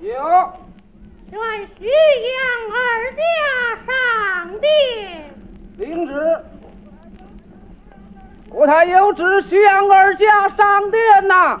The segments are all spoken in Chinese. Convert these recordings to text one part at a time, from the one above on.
有。愿徐阳二家上殿。领旨。国太有旨，徐阳二家上殿呐。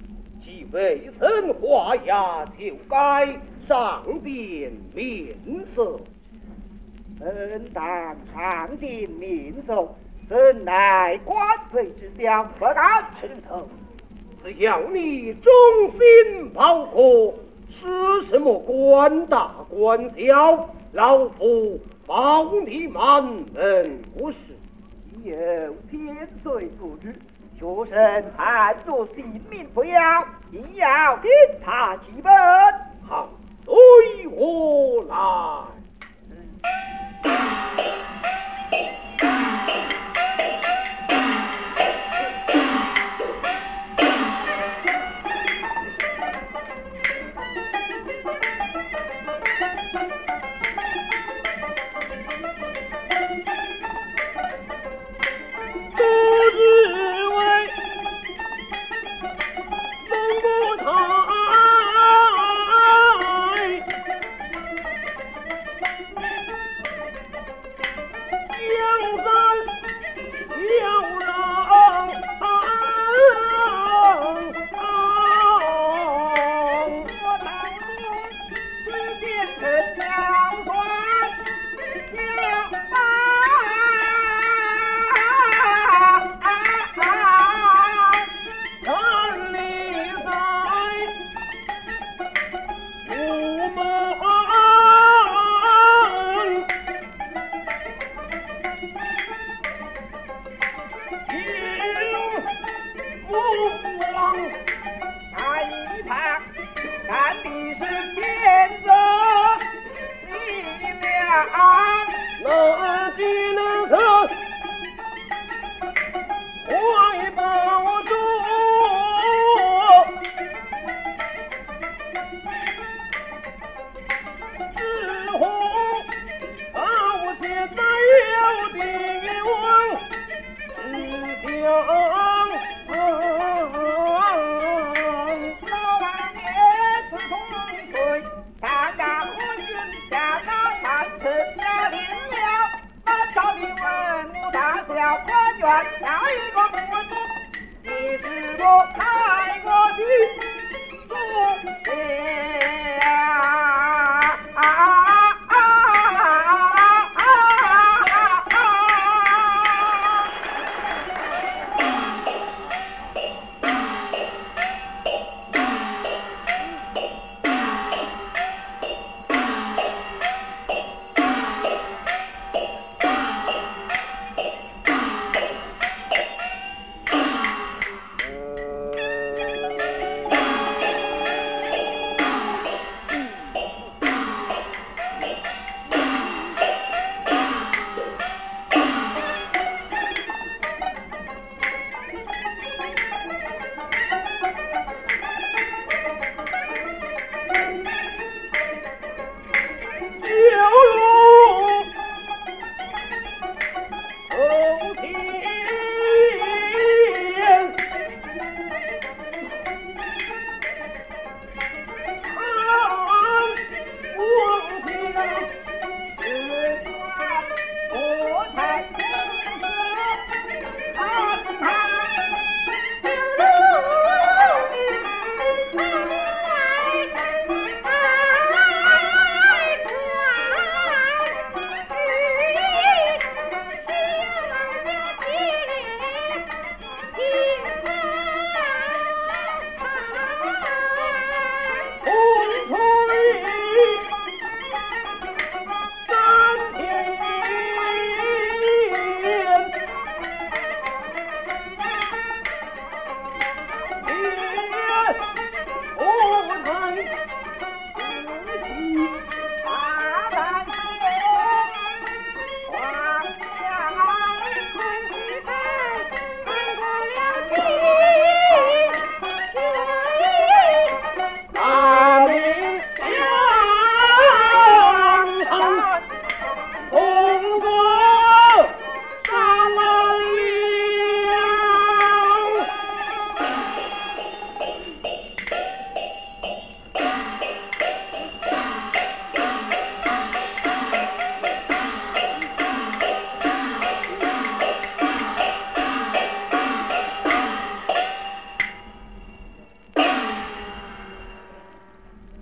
既未曾化呀，就该上殿面奏。本当上殿面奏。怎奈官非之相，不敢出头。只要你忠心报国，是什么官大官小，老夫保你满门不是。有天岁不知，学生看着性命不要，定要鞭他几本。好，随我来。下岗三次押定了满朝的文武大小官员哪一个不知你是个开国军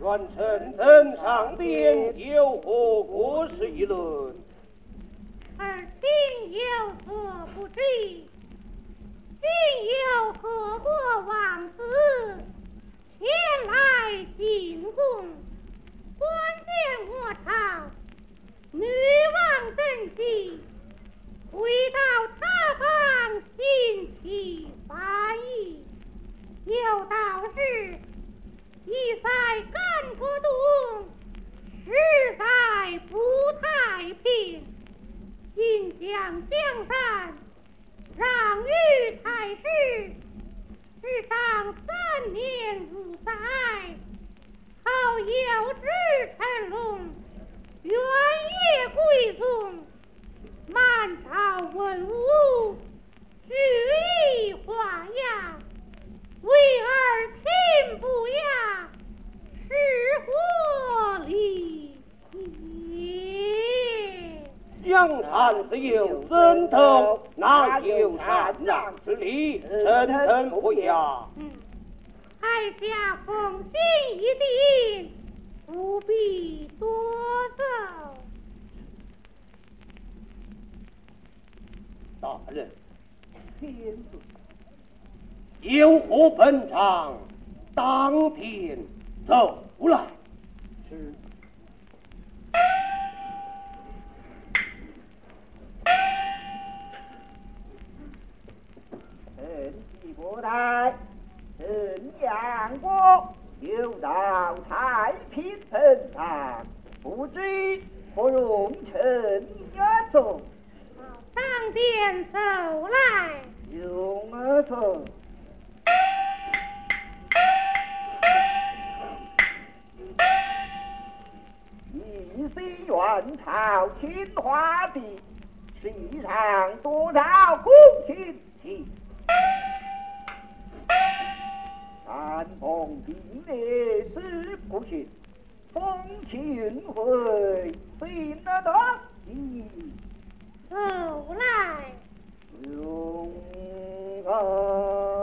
传臣登上殿，有何国事议论？而今有何不知？今有何国王子前来进贡？关键我朝女王登基，回到他方心起翻译。有道是。一在干戈多，十在不太平。今将江山让与太师，世上三年五载，好有志成龙，元也贵宗。满朝文武，举一花样，为儿亲不呀？是祸里。江汉自有人头，哪有禅让之理？臣臣不雅。嗯，哀家奉心一定，不必多奏。大人，有何本章？当天走了。臣系国代，臣养国，又到太平城上，不知何容臣也走。上殿走来。容儿走。一心愿朝清华地，世上多少公卿卿。三逢并列是不行，风起云会信得得意。走来。用啊！